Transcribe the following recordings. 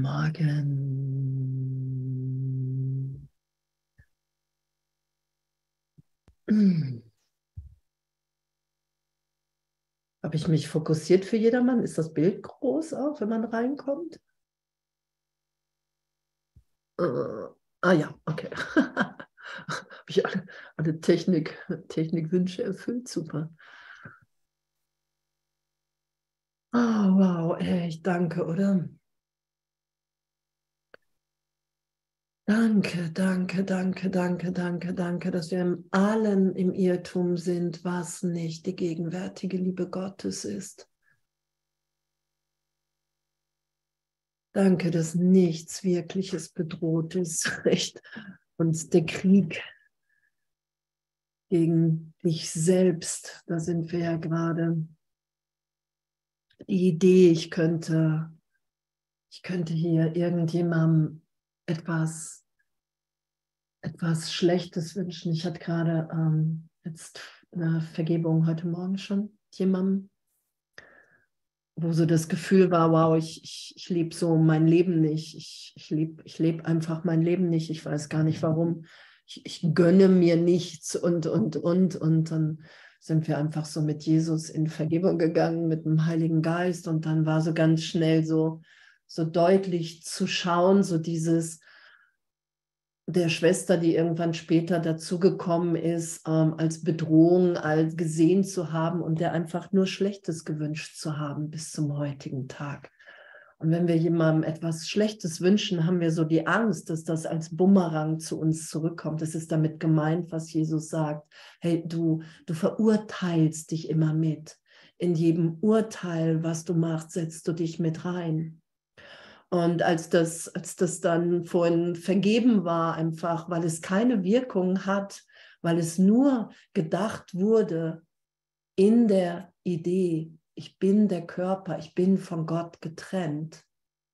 Morgen. Habe ich mich fokussiert für jedermann? Ist das Bild groß auch, wenn man reinkommt? Uh, ah ja, okay. Habe ich alle, alle Technik, Technikwünsche erfüllt? Super. Oh, wow, echt, danke, oder? Danke, danke, danke, danke, danke, danke, dass wir im allen im Irrtum sind, was nicht die gegenwärtige Liebe Gottes ist. Danke, dass nichts Wirkliches bedroht ist, recht und der Krieg gegen dich selbst, da sind wir ja gerade. Die Idee, ich könnte, ich könnte hier irgendjemandem etwas, etwas Schlechtes wünschen. Ich hatte gerade ähm, jetzt eine Vergebung heute Morgen schon jemandem, wo so das Gefühl war, wow, ich, ich, ich lebe so mein Leben nicht. Ich, ich lebe ich leb einfach mein Leben nicht. Ich weiß gar nicht warum. Ich, ich gönne mir nichts und, und, und. Und dann sind wir einfach so mit Jesus in Vergebung gegangen, mit dem Heiligen Geist. Und dann war so ganz schnell so, so deutlich zu schauen, so dieses der Schwester, die irgendwann später dazugekommen ist, ähm, als Bedrohung als gesehen zu haben und der einfach nur Schlechtes gewünscht zu haben bis zum heutigen Tag. Und wenn wir jemandem etwas Schlechtes wünschen, haben wir so die Angst, dass das als Bumerang zu uns zurückkommt. Das ist damit gemeint, was Jesus sagt. Hey, du, du verurteilst dich immer mit. In jedem Urteil, was du machst, setzt du dich mit rein. Und als das, als das dann vorhin vergeben war, einfach, weil es keine Wirkung hat, weil es nur gedacht wurde in der Idee, ich bin der Körper, ich bin von Gott getrennt.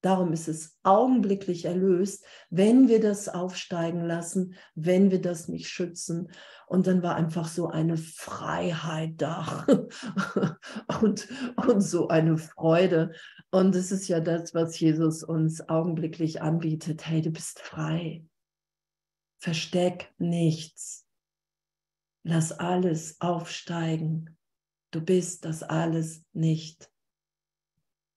Darum ist es augenblicklich erlöst, wenn wir das aufsteigen lassen, wenn wir das nicht schützen. Und dann war einfach so eine Freiheit da und, und so eine Freude. Und es ist ja das, was Jesus uns augenblicklich anbietet. Hey, du bist frei. Versteck nichts. Lass alles aufsteigen. Du bist das alles nicht.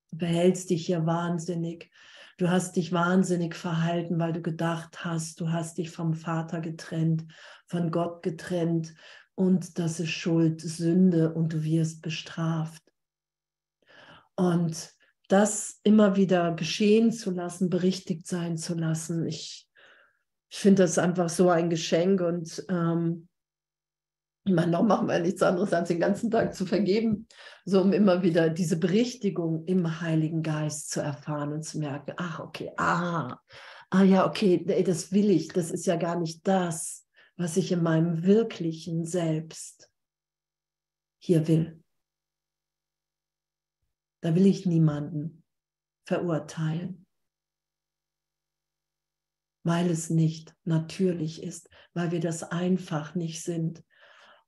Du behältst dich hier wahnsinnig. Du hast dich wahnsinnig verhalten, weil du gedacht hast, du hast dich vom Vater getrennt, von Gott getrennt und das ist Schuld, Sünde und du wirst bestraft. Und das immer wieder geschehen zu lassen, berichtigt sein zu lassen. Ich, ich finde das einfach so ein Geschenk und ähm, noch machen wir nichts anderes, als den ganzen Tag zu vergeben, so um immer wieder diese Berichtigung im Heiligen Geist zu erfahren und zu merken, ach, okay, ah, ah ja, okay, das will ich, das ist ja gar nicht das, was ich in meinem wirklichen Selbst hier will. Da will ich niemanden verurteilen, weil es nicht natürlich ist, weil wir das einfach nicht sind.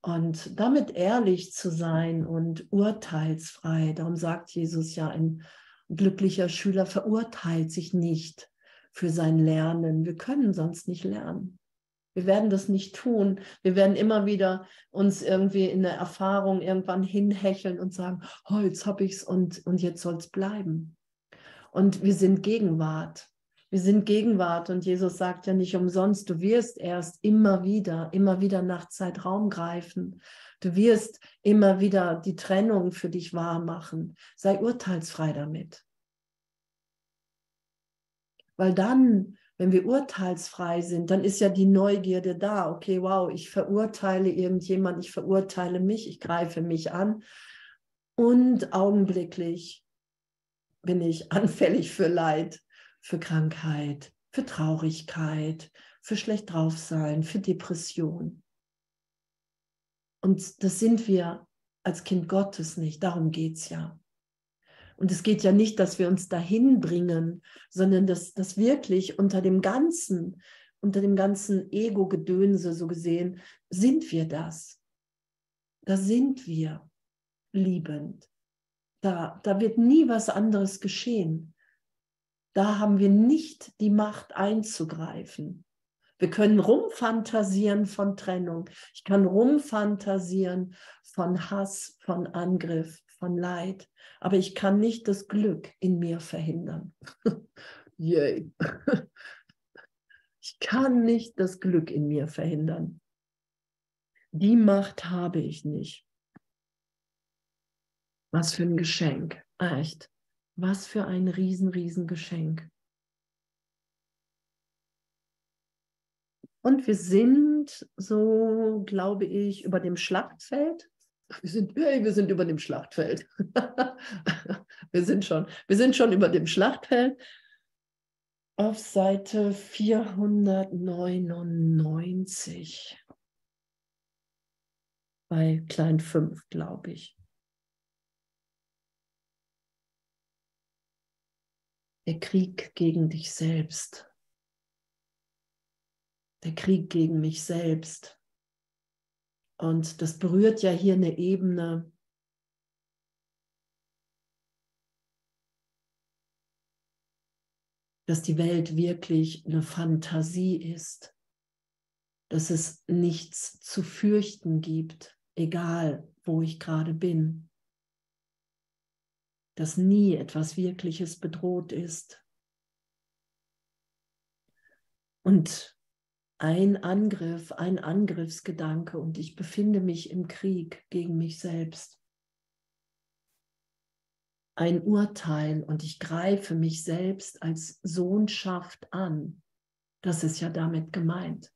Und damit ehrlich zu sein und urteilsfrei, darum sagt Jesus ja, ein glücklicher Schüler verurteilt sich nicht für sein Lernen. Wir können sonst nicht lernen. Wir werden das nicht tun. Wir werden immer wieder uns irgendwie in der Erfahrung irgendwann hinhecheln und sagen, oh, jetzt habe ich es und, und jetzt soll es bleiben. Und wir sind Gegenwart. Wir sind Gegenwart und Jesus sagt ja nicht umsonst, du wirst erst immer wieder, immer wieder nach Zeitraum greifen. Du wirst immer wieder die Trennung für dich wahr machen. Sei urteilsfrei damit. Weil dann wenn wir urteilsfrei sind, dann ist ja die Neugierde da. Okay, wow, ich verurteile irgendjemand, ich verurteile mich, ich greife mich an. Und augenblicklich bin ich anfällig für Leid, für Krankheit, für Traurigkeit, für schlecht drauf sein, für Depression. Und das sind wir als Kind Gottes nicht. Darum geht es ja. Und es geht ja nicht, dass wir uns dahin bringen, sondern dass, dass wirklich unter dem ganzen, unter dem ganzen Ego-Gedönse so gesehen, sind wir das. Da sind wir liebend. Da, da wird nie was anderes geschehen. Da haben wir nicht die Macht einzugreifen. Wir können rumfantasieren von Trennung. Ich kann rumfantasieren von Hass, von Angriff, von Leid. Aber ich kann nicht das Glück in mir verhindern. Yay. Ich kann nicht das Glück in mir verhindern. Die Macht habe ich nicht. Was für ein Geschenk. Echt. Was für ein riesen, riesen Geschenk. Und wir sind so, glaube ich, über dem Schlachtfeld. Wir sind, hey, wir sind über dem Schlachtfeld. wir sind schon, wir sind schon über dem Schlachtfeld. Auf Seite 499 bei Klein 5, glaube ich. Der Krieg gegen dich selbst. Der Krieg gegen mich selbst. Und das berührt ja hier eine Ebene, dass die Welt wirklich eine Fantasie ist, dass es nichts zu fürchten gibt, egal wo ich gerade bin, dass nie etwas Wirkliches bedroht ist. Und ein Angriff, ein Angriffsgedanke und ich befinde mich im Krieg gegen mich selbst. Ein Urteil und ich greife mich selbst als Sohnschaft an. Das ist ja damit gemeint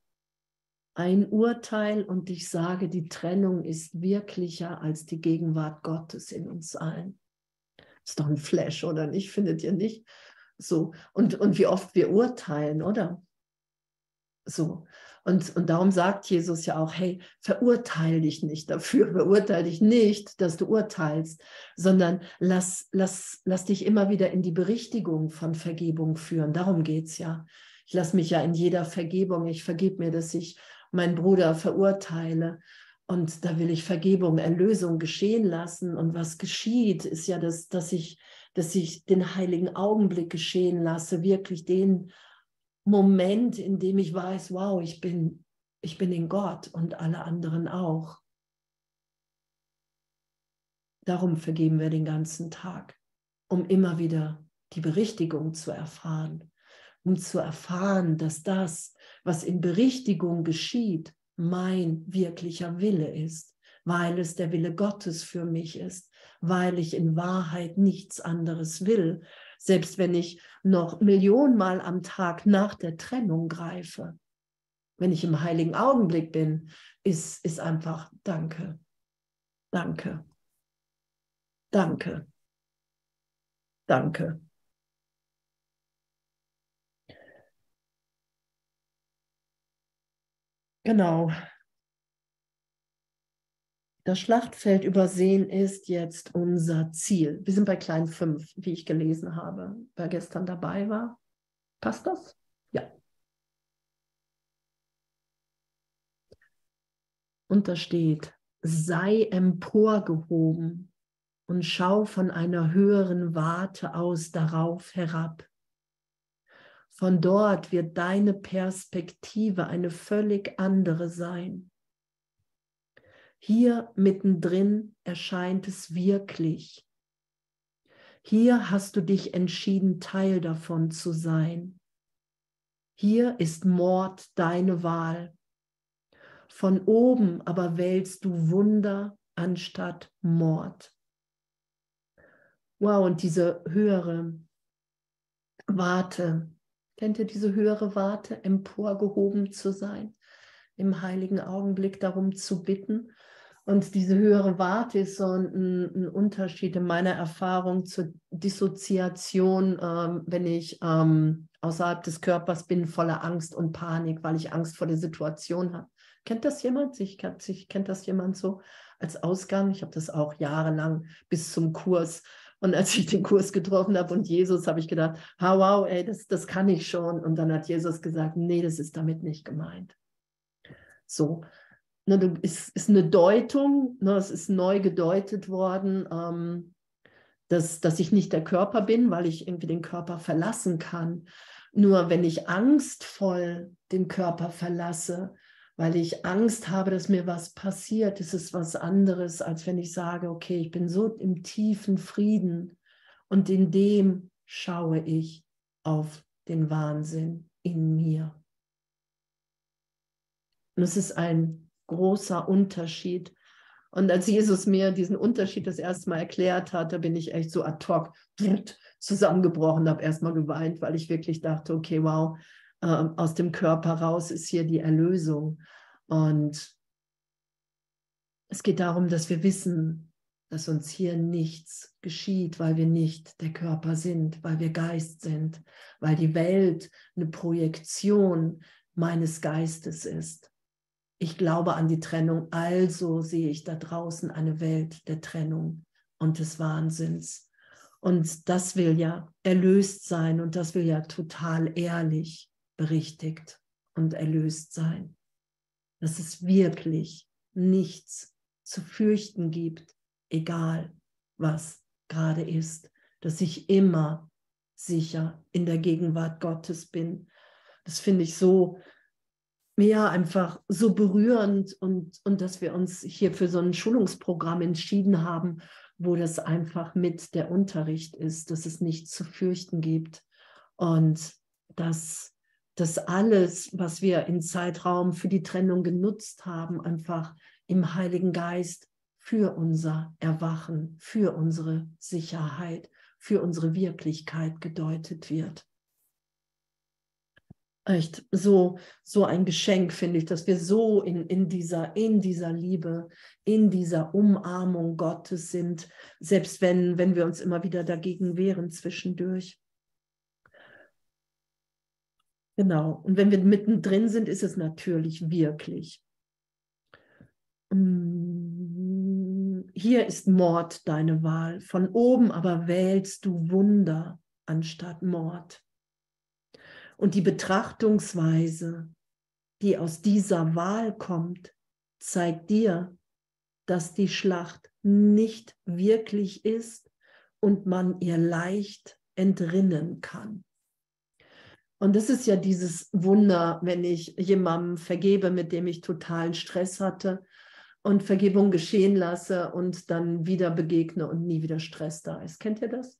ein Urteil und ich sage, die Trennung ist wirklicher als die Gegenwart Gottes in uns allen. Ist doch ein Flash, oder nicht? Findet ihr nicht? So. Und, und wie oft wir urteilen, oder? So. Und, und darum sagt Jesus ja auch, hey, verurteile dich nicht dafür, verurteile dich nicht, dass du urteilst, sondern lass, lass, lass dich immer wieder in die Berichtigung von Vergebung führen. Darum geht es ja. Ich lasse mich ja in jeder Vergebung, ich vergib mir, dass ich meinen Bruder verurteile. Und da will ich Vergebung, Erlösung geschehen lassen. Und was geschieht, ist ja, das, dass, ich, dass ich den heiligen Augenblick geschehen lasse, wirklich den Moment, in dem ich weiß, wow, ich bin, ich bin in Gott und alle anderen auch. Darum vergeben wir den ganzen Tag, um immer wieder die Berichtigung zu erfahren um zu erfahren, dass das, was in Berichtigung geschieht, mein wirklicher Wille ist, weil es der Wille Gottes für mich ist, weil ich in Wahrheit nichts anderes will, selbst wenn ich noch Millionenmal am Tag nach der Trennung greife. Wenn ich im heiligen Augenblick bin, ist, ist einfach Danke, Danke, Danke, Danke. Genau. Das Schlachtfeld übersehen ist jetzt unser Ziel. Wir sind bei Klein 5, wie ich gelesen habe. Wer gestern dabei war. Passt das? Ja. Und da steht, sei emporgehoben und schau von einer höheren Warte aus darauf herab. Von dort wird deine Perspektive eine völlig andere sein. Hier mittendrin erscheint es wirklich. Hier hast du dich entschieden, Teil davon zu sein. Hier ist Mord deine Wahl. Von oben aber wählst du Wunder anstatt Mord. Wow, und diese höhere Warte, Kennt ihr diese höhere Warte, emporgehoben zu sein, im heiligen Augenblick darum zu bitten? Und diese höhere Warte ist so ein, ein Unterschied in meiner Erfahrung zur Dissoziation, ähm, wenn ich ähm, außerhalb des Körpers bin, voller Angst und Panik, weil ich Angst vor der Situation habe. Kennt das jemand? Ich, ich, kennt das jemand so als Ausgang? Ich habe das auch jahrelang bis zum Kurs und als ich den Kurs getroffen habe und Jesus, habe ich gedacht, oh, wow, ey, das, das kann ich schon. Und dann hat Jesus gesagt, nee, das ist damit nicht gemeint. So, ne, es ist eine Deutung, ne, es ist neu gedeutet worden. Ähm, dass, dass ich nicht der Körper bin, weil ich irgendwie den Körper verlassen kann. Nur wenn ich angstvoll den Körper verlasse, weil ich Angst habe, dass mir was passiert, ist es was anderes, als wenn ich sage, okay, ich bin so im tiefen Frieden und in dem schaue ich auf den Wahnsinn in mir. Und es ist ein großer Unterschied. Und als Jesus mir diesen Unterschied das erste Mal erklärt hat, da bin ich echt so ad hoc zusammengebrochen, habe erstmal geweint, weil ich wirklich dachte, okay, wow, äh, aus dem Körper raus ist hier die Erlösung. Und es geht darum, dass wir wissen, dass uns hier nichts geschieht, weil wir nicht der Körper sind, weil wir Geist sind, weil die Welt eine Projektion meines Geistes ist. Ich glaube an die Trennung, also sehe ich da draußen eine Welt der Trennung und des Wahnsinns. Und das will ja erlöst sein und das will ja total ehrlich berichtigt und erlöst sein. Dass es wirklich nichts zu fürchten gibt, egal was gerade ist, dass ich immer sicher in der Gegenwart Gottes bin. Das finde ich so, ja, einfach so berührend und, und dass wir uns hier für so ein Schulungsprogramm entschieden haben, wo das einfach mit der Unterricht ist, dass es nichts zu fürchten gibt und dass das alles, was wir im Zeitraum für die Trennung genutzt haben, einfach im Heiligen Geist für unser Erwachen, für unsere Sicherheit, für unsere Wirklichkeit gedeutet wird. Echt so, so ein Geschenk, finde ich, dass wir so in, in, dieser, in dieser Liebe, in dieser Umarmung Gottes sind, selbst wenn, wenn wir uns immer wieder dagegen wehren zwischendurch. Genau. Und wenn wir mittendrin sind, ist es natürlich wirklich. Mm, hier ist Mord deine Wahl. Von oben aber wählst du Wunder anstatt Mord. Und die Betrachtungsweise, die aus dieser Wahl kommt, zeigt dir, dass die Schlacht nicht wirklich ist und man ihr leicht entrinnen kann. Und das ist ja dieses Wunder, wenn ich jemandem vergebe, mit dem ich totalen Stress hatte und Vergebung geschehen lasse und dann wieder begegne und nie wieder Stress da ist. Kennt ihr das?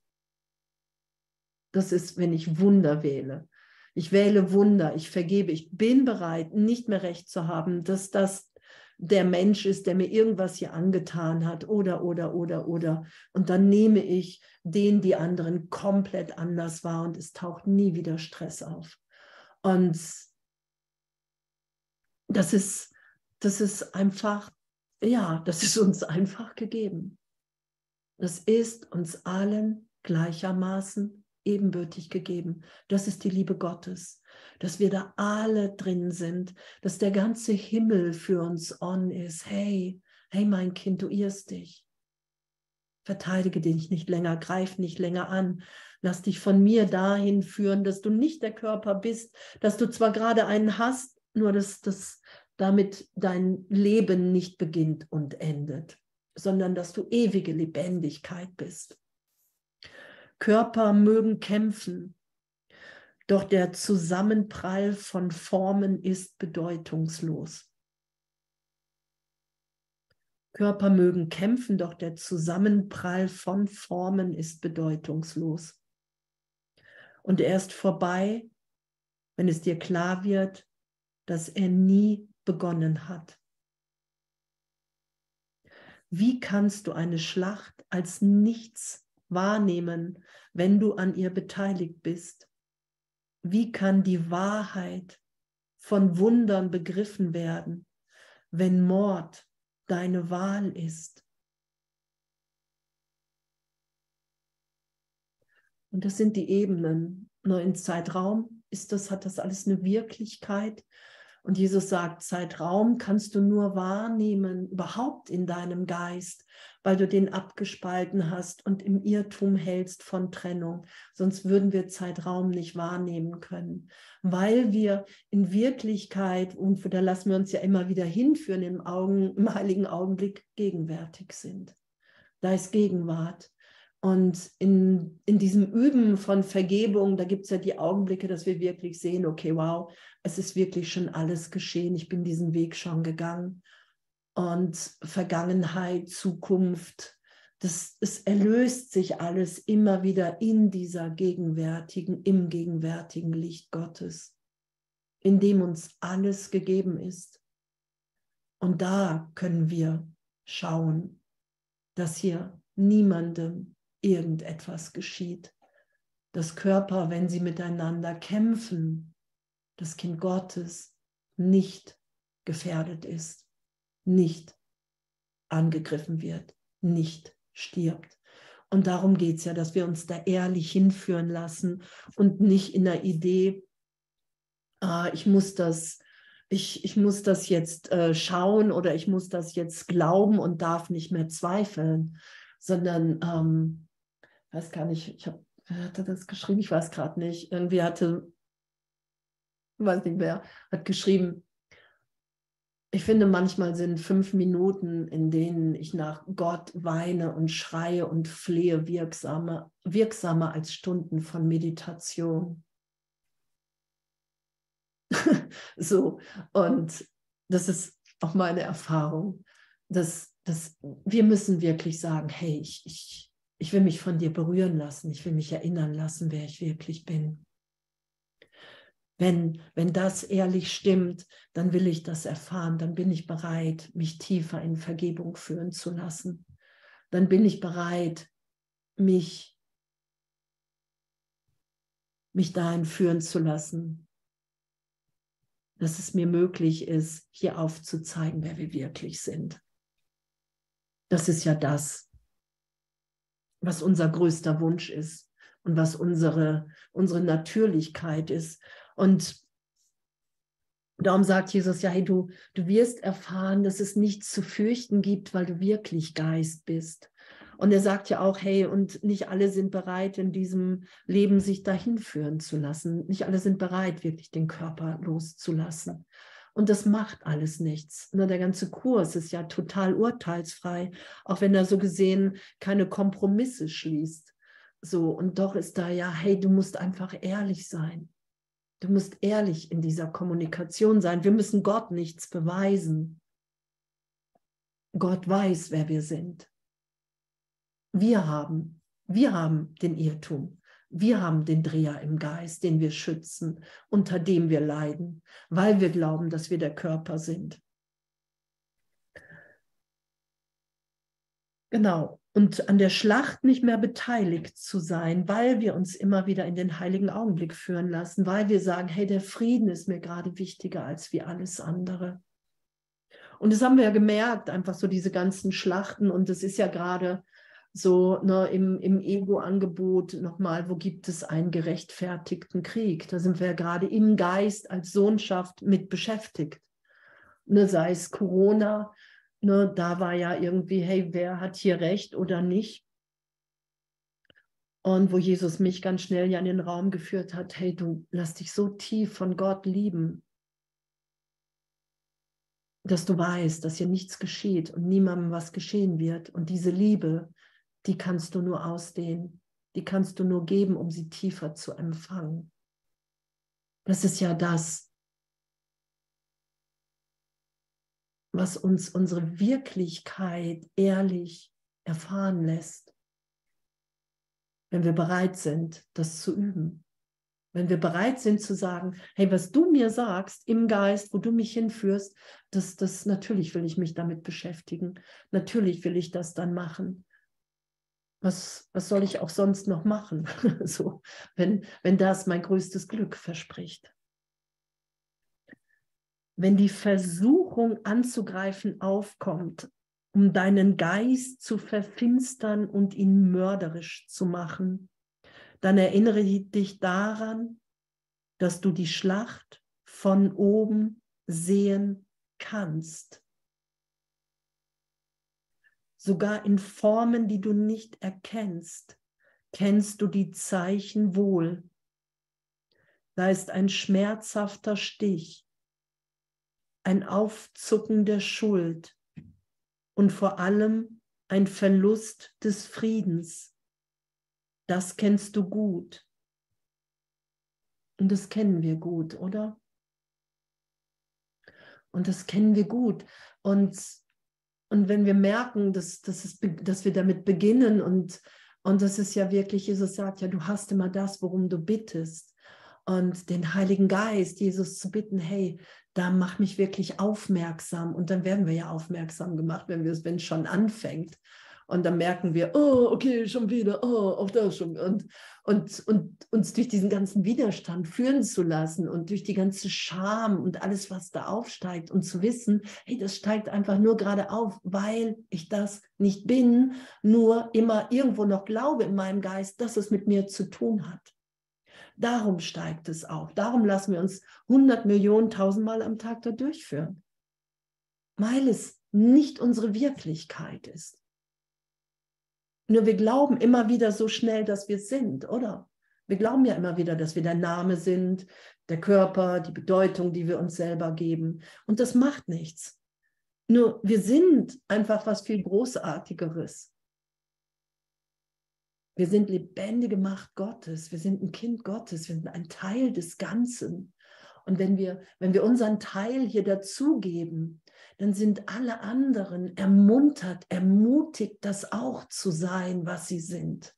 Das ist, wenn ich Wunder wähle. Ich wähle Wunder, ich vergebe, ich bin bereit, nicht mehr recht zu haben, dass das der Mensch ist, der mir irgendwas hier angetan hat oder, oder, oder, oder. Und dann nehme ich den, die anderen komplett anders wahr und es taucht nie wieder Stress auf. Und das ist, das ist einfach, ja, das ist uns einfach gegeben. Das ist uns allen gleichermaßen ebenbürtig gegeben. Das ist die Liebe Gottes, dass wir da alle drin sind, dass der ganze Himmel für uns on ist. Hey, hey mein Kind, du irrst dich. Verteidige dich nicht länger, greif nicht länger an. Lass dich von mir dahin führen, dass du nicht der Körper bist, dass du zwar gerade einen hast, nur dass das damit dein Leben nicht beginnt und endet, sondern dass du ewige Lebendigkeit bist. Körper mögen kämpfen, doch der Zusammenprall von Formen ist bedeutungslos. Körper mögen kämpfen, doch der Zusammenprall von Formen ist bedeutungslos. Und er ist vorbei, wenn es dir klar wird, dass er nie begonnen hat. Wie kannst du eine Schlacht als nichts wahrnehmen, wenn du an ihr beteiligt bist? Wie kann die Wahrheit von Wundern begriffen werden, wenn Mord deine Wahl ist? Und das sind die Ebenen. Nur im Zeitraum ist das, hat das alles eine Wirklichkeit und Jesus sagt, Zeitraum kannst du nur wahrnehmen, überhaupt in deinem Geist, weil du den abgespalten hast und im Irrtum hältst von Trennung. Sonst würden wir Zeitraum nicht wahrnehmen können, weil wir in Wirklichkeit, und da lassen wir uns ja immer wieder hinführen, im, Augen, im heiligen Augenblick gegenwärtig sind. Da ist Gegenwart. Und in, in diesem Üben von Vergebung, da gibt es ja die Augenblicke, dass wir wirklich sehen, okay, wow, es ist wirklich schon alles geschehen. Ich bin diesen Weg schon gegangen. Und Vergangenheit, Zukunft, das, es erlöst sich alles immer wieder in dieser gegenwärtigen, im gegenwärtigen Licht Gottes, in dem uns alles gegeben ist. Und da können wir schauen, dass hier niemandem irgendetwas geschieht. Dass Körper, wenn sie miteinander kämpfen, das Kind Gottes nicht gefährdet ist, nicht angegriffen wird, nicht stirbt. Und darum geht es ja, dass wir uns da ehrlich hinführen lassen und nicht in der Idee, ah, ich muss das, ich, ich muss das jetzt äh, schauen oder ich muss das jetzt glauben und darf nicht mehr zweifeln, sondern ähm, weiß gar nicht, ich habe, wer hatte das geschrieben? Ich weiß gerade nicht. Irgendwie hatte, weiß nicht wer, hat geschrieben, ich finde, manchmal sind fünf Minuten, in denen ich nach Gott weine und schreie und flehe, wirksamer, wirksamer als Stunden von Meditation. so, und das ist auch meine Erfahrung, dass, dass wir müssen wirklich sagen, hey, ich, ich, ich will mich von dir berühren lassen. Ich will mich erinnern lassen, wer ich wirklich bin. Wenn, wenn das ehrlich stimmt, dann will ich das erfahren. Dann bin ich bereit, mich tiefer in Vergebung führen zu lassen. Dann bin ich bereit, mich, mich dahin führen zu lassen, dass es mir möglich ist, hier aufzuzeigen, wer wir wirklich sind. Das ist ja das, was unser größter Wunsch ist und was unsere, unsere Natürlichkeit ist. Und darum sagt Jesus, ja, hey, du, du wirst erfahren, dass es nichts zu fürchten gibt, weil du wirklich Geist bist. Und er sagt ja auch, hey, und nicht alle sind bereit, in diesem Leben sich dahin führen zu lassen. Nicht alle sind bereit, wirklich den Körper loszulassen. Und das macht alles nichts. Ne, der ganze Kurs ist ja total urteilsfrei, auch wenn er so gesehen keine Kompromisse schließt. So, und doch ist da ja, hey, du musst einfach ehrlich sein. Du musst ehrlich in dieser Kommunikation sein. Wir müssen Gott nichts beweisen. Gott weiß, wer wir sind. Wir haben, wir haben den Irrtum. Wir haben den Dreher im Geist, den wir schützen, unter dem wir leiden, weil wir glauben, dass wir der Körper sind. Genau. Und an der Schlacht nicht mehr beteiligt zu sein, weil wir uns immer wieder in den heiligen Augenblick führen lassen, weil wir sagen, hey, der Frieden ist mir gerade wichtiger als wie alles andere. Und das haben wir ja gemerkt, einfach so diese ganzen Schlachten. Und es ist ja gerade so ne, im, im Ego-Angebot nochmal, wo gibt es einen gerechtfertigten Krieg? Da sind wir ja gerade im Geist als Sohnschaft mit beschäftigt. Ne, sei es Corona, ne, da war ja irgendwie, hey, wer hat hier recht oder nicht? Und wo Jesus mich ganz schnell ja in den Raum geführt hat, hey, du lass dich so tief von Gott lieben, dass du weißt, dass hier nichts geschieht und niemandem was geschehen wird. Und diese Liebe, die kannst du nur ausdehnen, die kannst du nur geben, um sie tiefer zu empfangen. Das ist ja das, was uns unsere Wirklichkeit ehrlich erfahren lässt, wenn wir bereit sind, das zu üben. Wenn wir bereit sind zu sagen, hey, was du mir sagst im Geist, wo du mich hinführst, das, das natürlich will ich mich damit beschäftigen. Natürlich will ich das dann machen was, was soll ich auch sonst noch machen? so, wenn, wenn das mein größtes Glück verspricht. Wenn die Versuchung anzugreifen aufkommt, um deinen Geist zu verfinstern und ihn mörderisch zu machen, dann erinnere dich daran, dass du die Schlacht von oben sehen kannst sogar in Formen, die du nicht erkennst, kennst du die Zeichen wohl. Da ist ein schmerzhafter Stich, ein Aufzucken der Schuld und vor allem ein Verlust des Friedens, das kennst du gut. Und das kennen wir gut, oder? Und das kennen wir gut. Und, und wenn wir merken, dass, dass, es, dass wir damit beginnen und, und das ist ja wirklich, Jesus sagt ja, du hast immer das, worum du bittest. Und den Heiligen Geist, Jesus zu bitten, hey, da mach mich wirklich aufmerksam. Und dann werden wir ja aufmerksam gemacht, wenn es schon anfängt. Und dann merken wir, oh, okay, schon wieder, oh, auch das schon. Und, und, und uns durch diesen ganzen Widerstand führen zu lassen und durch die ganze Scham und alles, was da aufsteigt und zu wissen, hey, das steigt einfach nur gerade auf, weil ich das nicht bin, nur immer irgendwo noch glaube in meinem Geist, dass es mit mir zu tun hat. Darum steigt es auf. Darum lassen wir uns 100 Millionen, tausendmal am Tag da durchführen. Weil es nicht unsere Wirklichkeit ist. Nur wir glauben immer wieder so schnell, dass wir sind, oder? Wir glauben ja immer wieder, dass wir der Name sind, der Körper, die Bedeutung, die wir uns selber geben. Und das macht nichts. Nur wir sind einfach was viel Großartigeres. Wir sind lebendige Macht Gottes. Wir sind ein Kind Gottes. Wir sind ein Teil des Ganzen. Und wenn wir, wenn wir unseren Teil hier dazugeben, dann sind alle anderen ermuntert, ermutigt, das auch zu sein, was sie sind.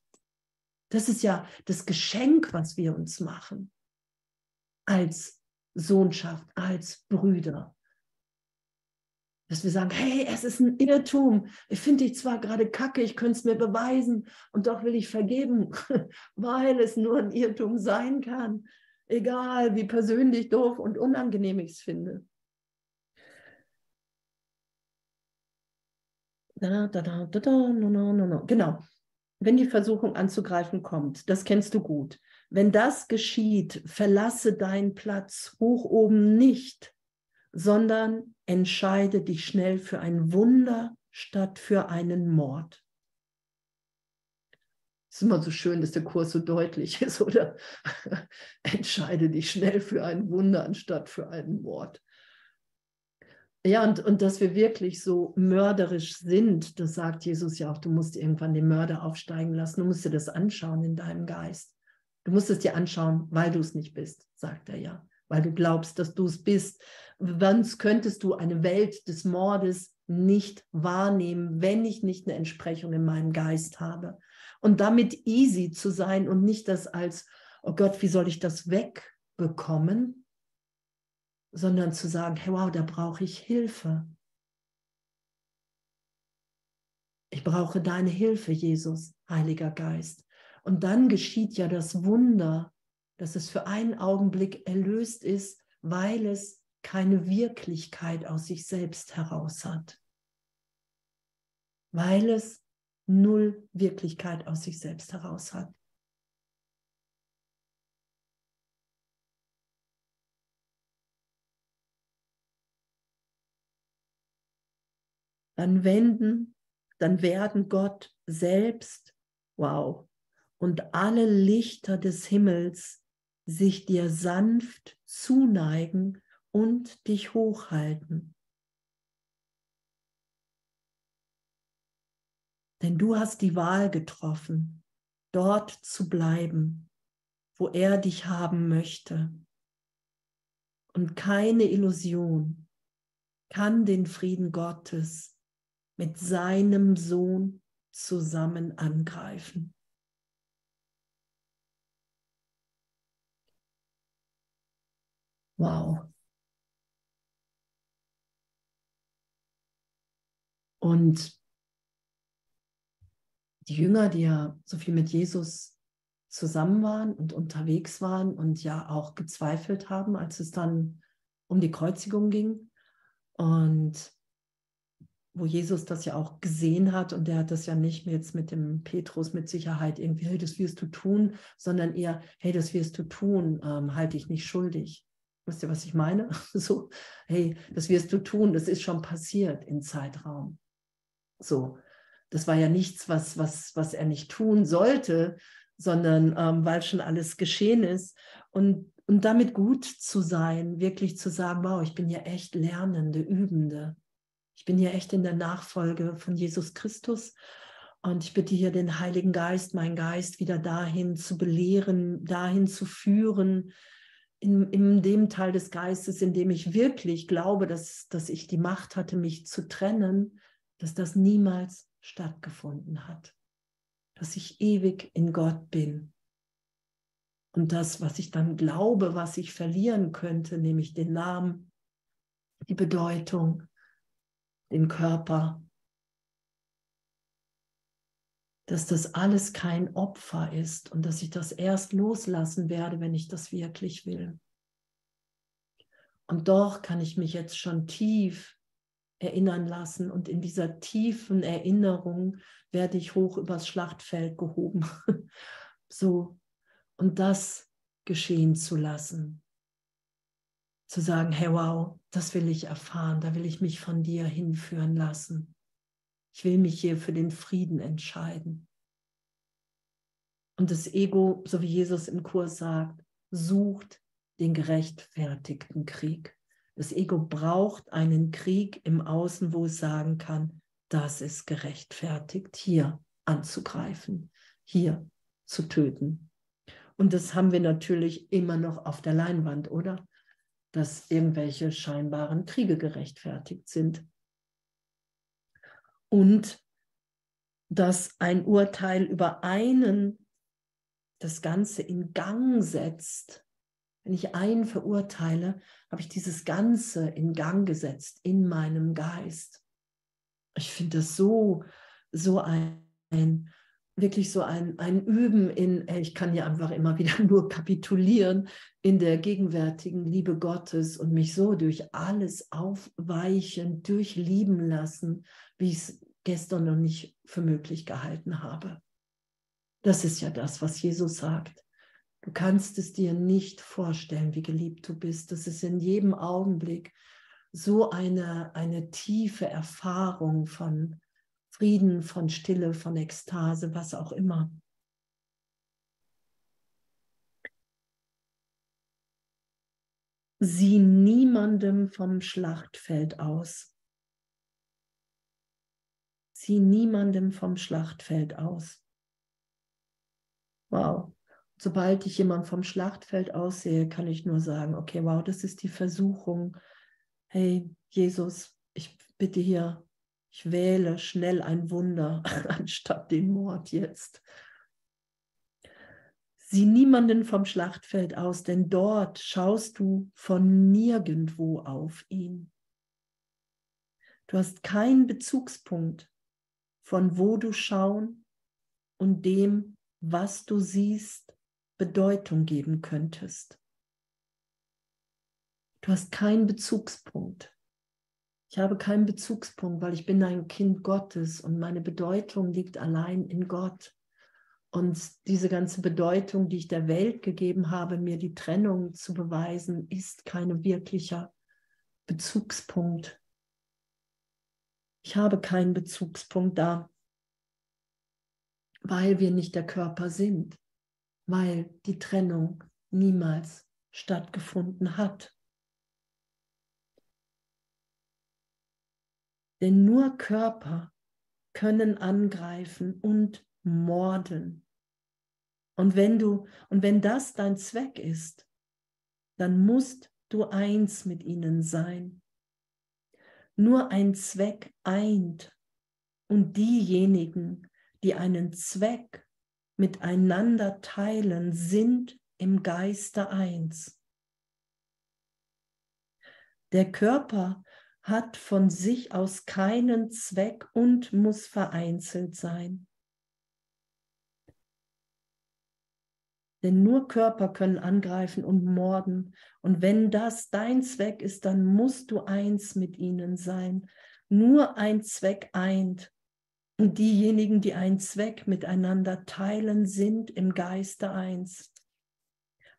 Das ist ja das Geschenk, was wir uns machen als Sohnschaft, als Brüder. Dass wir sagen, hey, es ist ein Irrtum. Ich finde dich zwar gerade kacke, ich könnte es mir beweisen und doch will ich vergeben, weil es nur ein Irrtum sein kann. Egal, wie persönlich doof und unangenehm ich es finde. Genau. Wenn die Versuchung anzugreifen kommt, das kennst du gut. Wenn das geschieht, verlasse deinen Platz hoch oben nicht, sondern entscheide dich schnell für ein Wunder statt für einen Mord. Es ist immer so schön, dass der Kurs so deutlich ist, oder? entscheide dich schnell für ein Wunder anstatt für einen Mord. Ja, und, und dass wir wirklich so mörderisch sind, das sagt Jesus ja auch, du musst irgendwann den Mörder aufsteigen lassen, du musst dir das anschauen in deinem Geist. Du musst es dir anschauen, weil du es nicht bist, sagt er ja, weil du glaubst, dass du es bist. Sonst könntest du eine Welt des Mordes nicht wahrnehmen, wenn ich nicht eine Entsprechung in meinem Geist habe. Und damit easy zu sein und nicht das als, oh Gott, wie soll ich das wegbekommen, sondern zu sagen, hey, wow, da brauche ich Hilfe. Ich brauche deine Hilfe, Jesus, Heiliger Geist. Und dann geschieht ja das Wunder, dass es für einen Augenblick erlöst ist, weil es keine Wirklichkeit aus sich selbst heraus hat. Weil es null Wirklichkeit aus sich selbst heraus hat. Dann wenden, dann werden Gott selbst, wow, und alle Lichter des Himmels sich dir sanft zuneigen und dich hochhalten. Denn du hast die Wahl getroffen, dort zu bleiben, wo er dich haben möchte. Und keine Illusion kann den Frieden Gottes mit seinem Sohn zusammen angreifen. Wow. Und die Jünger, die ja so viel mit Jesus zusammen waren und unterwegs waren und ja auch gezweifelt haben, als es dann um die Kreuzigung ging. Und wo Jesus das ja auch gesehen hat und der hat das ja nicht jetzt mit dem Petrus mit Sicherheit irgendwie, hey, das wirst du tun, sondern eher, hey, das wirst du tun, ähm, halte ich nicht schuldig. Wisst ihr, was ich meine? So, hey, das wirst du tun, das ist schon passiert im Zeitraum. So, das war ja nichts, was, was, was er nicht tun sollte, sondern ähm, weil schon alles geschehen ist. Und, und damit gut zu sein, wirklich zu sagen, wow, ich bin ja echt Lernende, Übende. Ich bin ja echt in der Nachfolge von Jesus Christus. Und ich bitte hier den Heiligen Geist, meinen Geist wieder dahin zu belehren, dahin zu führen, in, in dem Teil des Geistes, in dem ich wirklich glaube, dass, dass ich die Macht hatte, mich zu trennen, dass das niemals stattgefunden hat. Dass ich ewig in Gott bin. Und das, was ich dann glaube, was ich verlieren könnte, nämlich den Namen, die Bedeutung, den Körper, dass das alles kein Opfer ist und dass ich das erst loslassen werde, wenn ich das wirklich will. Und doch kann ich mich jetzt schon tief erinnern lassen und in dieser tiefen Erinnerung werde ich hoch übers Schlachtfeld gehoben. so, und das geschehen zu lassen. Zu sagen, hey wow, das will ich erfahren, da will ich mich von dir hinführen lassen. Ich will mich hier für den Frieden entscheiden. Und das Ego, so wie Jesus im Kurs sagt, sucht den gerechtfertigten Krieg. Das Ego braucht einen Krieg im Außen, wo es sagen kann, das ist gerechtfertigt, hier anzugreifen, hier zu töten. Und das haben wir natürlich immer noch auf der Leinwand, oder? Dass irgendwelche scheinbaren Kriege gerechtfertigt sind und dass ein Urteil über einen das Ganze in Gang setzt. Wenn ich einen verurteile, habe ich dieses Ganze in Gang gesetzt in meinem Geist. Ich finde das so, so ein, ein wirklich so ein, ein Üben in, ich kann ja einfach immer wieder nur kapitulieren in der gegenwärtigen Liebe Gottes und mich so durch alles aufweichen, durchlieben lassen, wie ich es gestern noch nicht für möglich gehalten habe. Das ist ja das, was Jesus sagt. Du kannst es dir nicht vorstellen, wie geliebt du bist. Das ist in jedem Augenblick so eine, eine tiefe Erfahrung von Frieden, von Stille, von Ekstase, was auch immer. Sieh niemandem vom Schlachtfeld aus. Sieh niemandem vom Schlachtfeld aus. Wow. Sobald ich jemand vom Schlachtfeld aussehe, kann ich nur sagen, okay, wow, das ist die Versuchung. Hey, Jesus, ich bitte hier, ich wähle schnell ein Wunder anstatt den Mord jetzt. Sieh niemanden vom Schlachtfeld aus, denn dort schaust du von nirgendwo auf ihn. Du hast keinen Bezugspunkt, von wo du schauen und dem, was du siehst, Bedeutung geben könntest. Du hast keinen Bezugspunkt. Ich habe keinen Bezugspunkt, weil ich bin ein Kind Gottes und meine Bedeutung liegt allein in Gott. Und diese ganze Bedeutung, die ich der Welt gegeben habe, mir die Trennung zu beweisen, ist kein wirklicher Bezugspunkt. Ich habe keinen Bezugspunkt da, weil wir nicht der Körper sind, weil die Trennung niemals stattgefunden hat. Denn nur Körper können angreifen und morden. Und wenn du und wenn das dein Zweck ist, dann musst du eins mit ihnen sein. Nur ein Zweck eint und diejenigen, die einen Zweck miteinander teilen, sind im Geiste eins. Der Körper hat von sich aus keinen Zweck und muss vereinzelt sein. Denn nur Körper können angreifen und morden. Und wenn das dein Zweck ist, dann musst du eins mit ihnen sein. Nur ein Zweck eint. Und diejenigen, die einen Zweck miteinander teilen, sind im Geiste eins.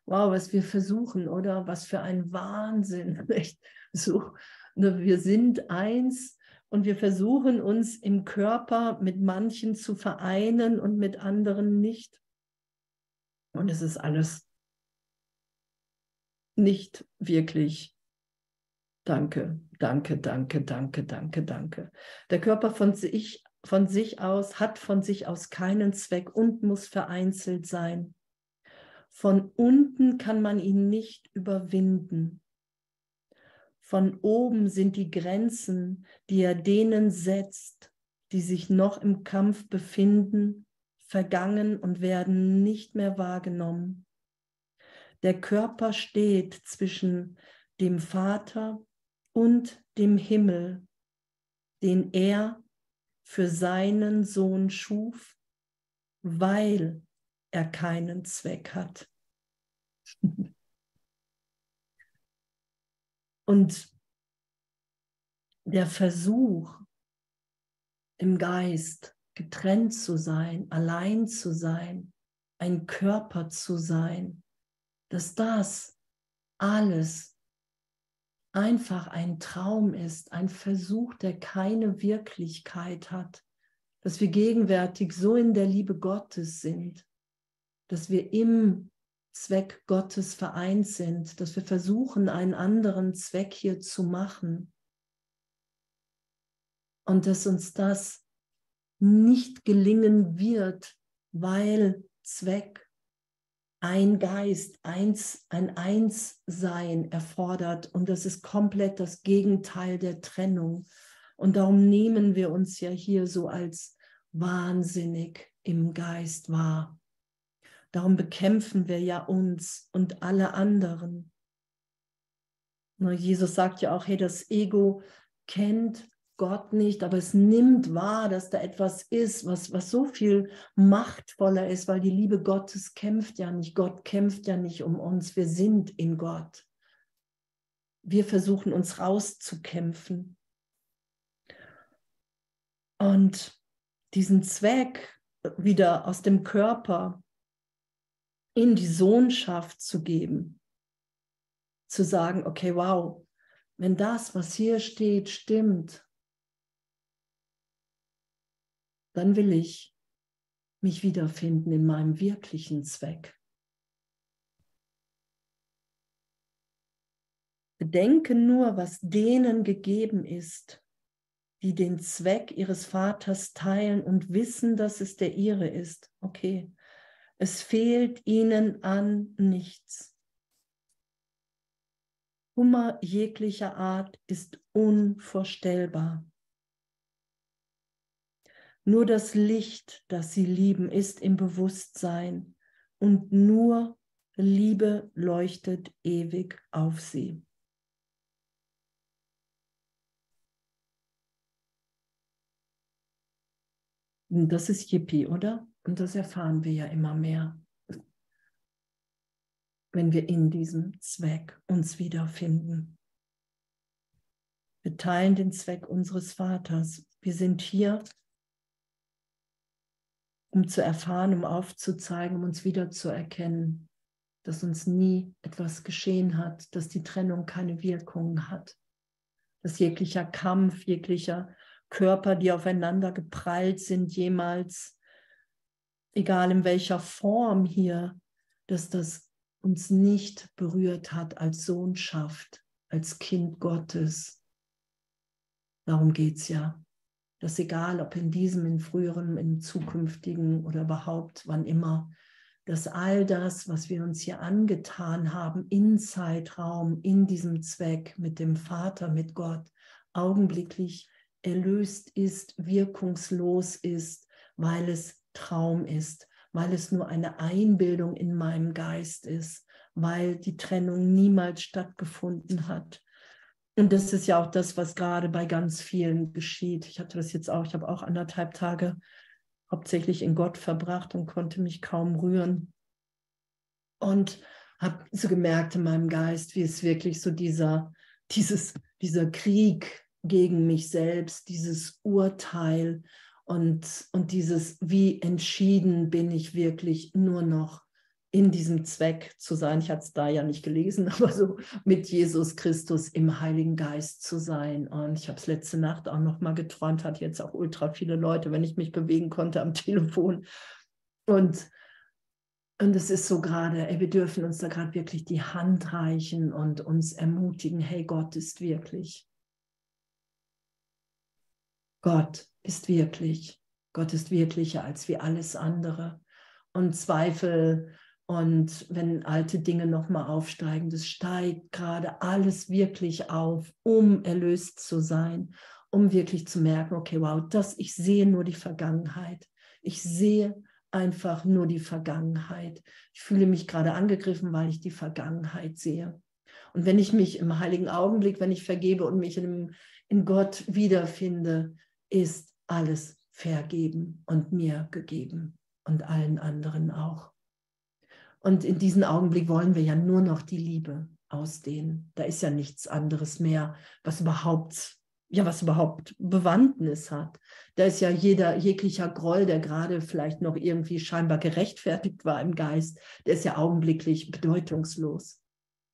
Wow, was wir versuchen, oder? Was für ein Wahnsinn. Echt? So, wir sind eins und wir versuchen uns im Körper mit manchen zu vereinen und mit anderen nicht. Und es ist alles nicht wirklich Danke, danke, danke, danke, danke, danke. Der Körper von sich, von sich aus, hat von sich aus keinen Zweck und muss vereinzelt sein. Von unten kann man ihn nicht überwinden. Von oben sind die Grenzen, die er denen setzt, die sich noch im Kampf befinden, vergangen und werden nicht mehr wahrgenommen. Der Körper steht zwischen dem Vater und dem Himmel, den er für seinen Sohn schuf, weil er keinen Zweck hat. Und der Versuch im Geist getrennt zu sein, allein zu sein, ein Körper zu sein, dass das alles einfach ein Traum ist, ein Versuch, der keine Wirklichkeit hat, dass wir gegenwärtig so in der Liebe Gottes sind, dass wir im Zweck Gottes vereint sind, dass wir versuchen, einen anderen Zweck hier zu machen. Und dass uns das nicht gelingen wird, weil Zweck ein Geist, eins, ein Einssein erfordert. Und das ist komplett das Gegenteil der Trennung. Und darum nehmen wir uns ja hier so als wahnsinnig im Geist wahr. Darum bekämpfen wir ja uns und alle anderen. Jesus sagt ja auch, hey, das Ego kennt Gott nicht, aber es nimmt wahr, dass da etwas ist, was, was so viel machtvoller ist, weil die Liebe Gottes kämpft ja nicht. Gott kämpft ja nicht um uns. Wir sind in Gott. Wir versuchen uns rauszukämpfen. Und diesen Zweck wieder aus dem Körper in die Sohnschaft zu geben, zu sagen, okay, wow, wenn das, was hier steht, stimmt, dann will ich mich wiederfinden in meinem wirklichen Zweck. Bedenke nur, was denen gegeben ist, die den Zweck ihres Vaters teilen und wissen, dass es der ihre ist. Okay, es fehlt ihnen an nichts. Hummer jeglicher Art ist unvorstellbar. Nur das Licht, das sie lieben, ist im Bewusstsein und nur Liebe leuchtet ewig auf sie. Und das ist Yippie, oder? Und das erfahren wir ja immer mehr, wenn wir in diesem Zweck uns wiederfinden. Wir teilen den Zweck unseres Vaters. Wir sind hier, um zu erfahren, um aufzuzeigen, um uns wiederzuerkennen, dass uns nie etwas geschehen hat, dass die Trennung keine Wirkung hat, dass jeglicher Kampf, jeglicher Körper, die aufeinander geprallt sind, jemals egal in welcher Form hier, dass das uns nicht berührt hat als Sohnschaft, als Kind Gottes. Darum geht es ja. Dass egal, ob in diesem, in früheren, in zukünftigen oder überhaupt, wann immer, dass all das, was wir uns hier angetan haben, in Zeitraum, in diesem Zweck mit dem Vater, mit Gott, augenblicklich erlöst ist, wirkungslos ist, weil es Traum ist, weil es nur eine Einbildung in meinem Geist ist, weil die Trennung niemals stattgefunden hat. Und das ist ja auch das, was gerade bei ganz vielen geschieht. Ich hatte das jetzt auch, ich habe auch anderthalb Tage hauptsächlich in Gott verbracht und konnte mich kaum rühren. Und habe so gemerkt in meinem Geist, wie es wirklich so dieser, dieses, dieser Krieg gegen mich selbst, dieses Urteil und, und dieses, wie entschieden bin ich wirklich nur noch in diesem Zweck zu sein. Ich hatte es da ja nicht gelesen, aber so mit Jesus Christus im Heiligen Geist zu sein. Und ich habe es letzte Nacht auch noch mal geträumt, hat jetzt auch ultra viele Leute, wenn ich mich bewegen konnte am Telefon. Und, und es ist so gerade, wir dürfen uns da gerade wirklich die Hand reichen und uns ermutigen, hey, Gott ist wirklich. Gott ist wirklich. Gott ist wirklicher als wie alles andere. Und Zweifel und wenn alte Dinge nochmal aufsteigen, das steigt gerade alles wirklich auf, um erlöst zu sein, um wirklich zu merken, okay, wow, das, ich sehe nur die Vergangenheit. Ich sehe einfach nur die Vergangenheit. Ich fühle mich gerade angegriffen, weil ich die Vergangenheit sehe. Und wenn ich mich im heiligen Augenblick, wenn ich vergebe und mich in, in Gott wiederfinde, ist alles vergeben und mir gegeben und allen anderen auch. Und in diesem Augenblick wollen wir ja nur noch die Liebe ausdehnen. Da ist ja nichts anderes mehr, was überhaupt, ja, was überhaupt Bewandtnis hat. Da ist ja jeder, jeglicher Groll, der gerade vielleicht noch irgendwie scheinbar gerechtfertigt war im Geist, der ist ja augenblicklich bedeutungslos,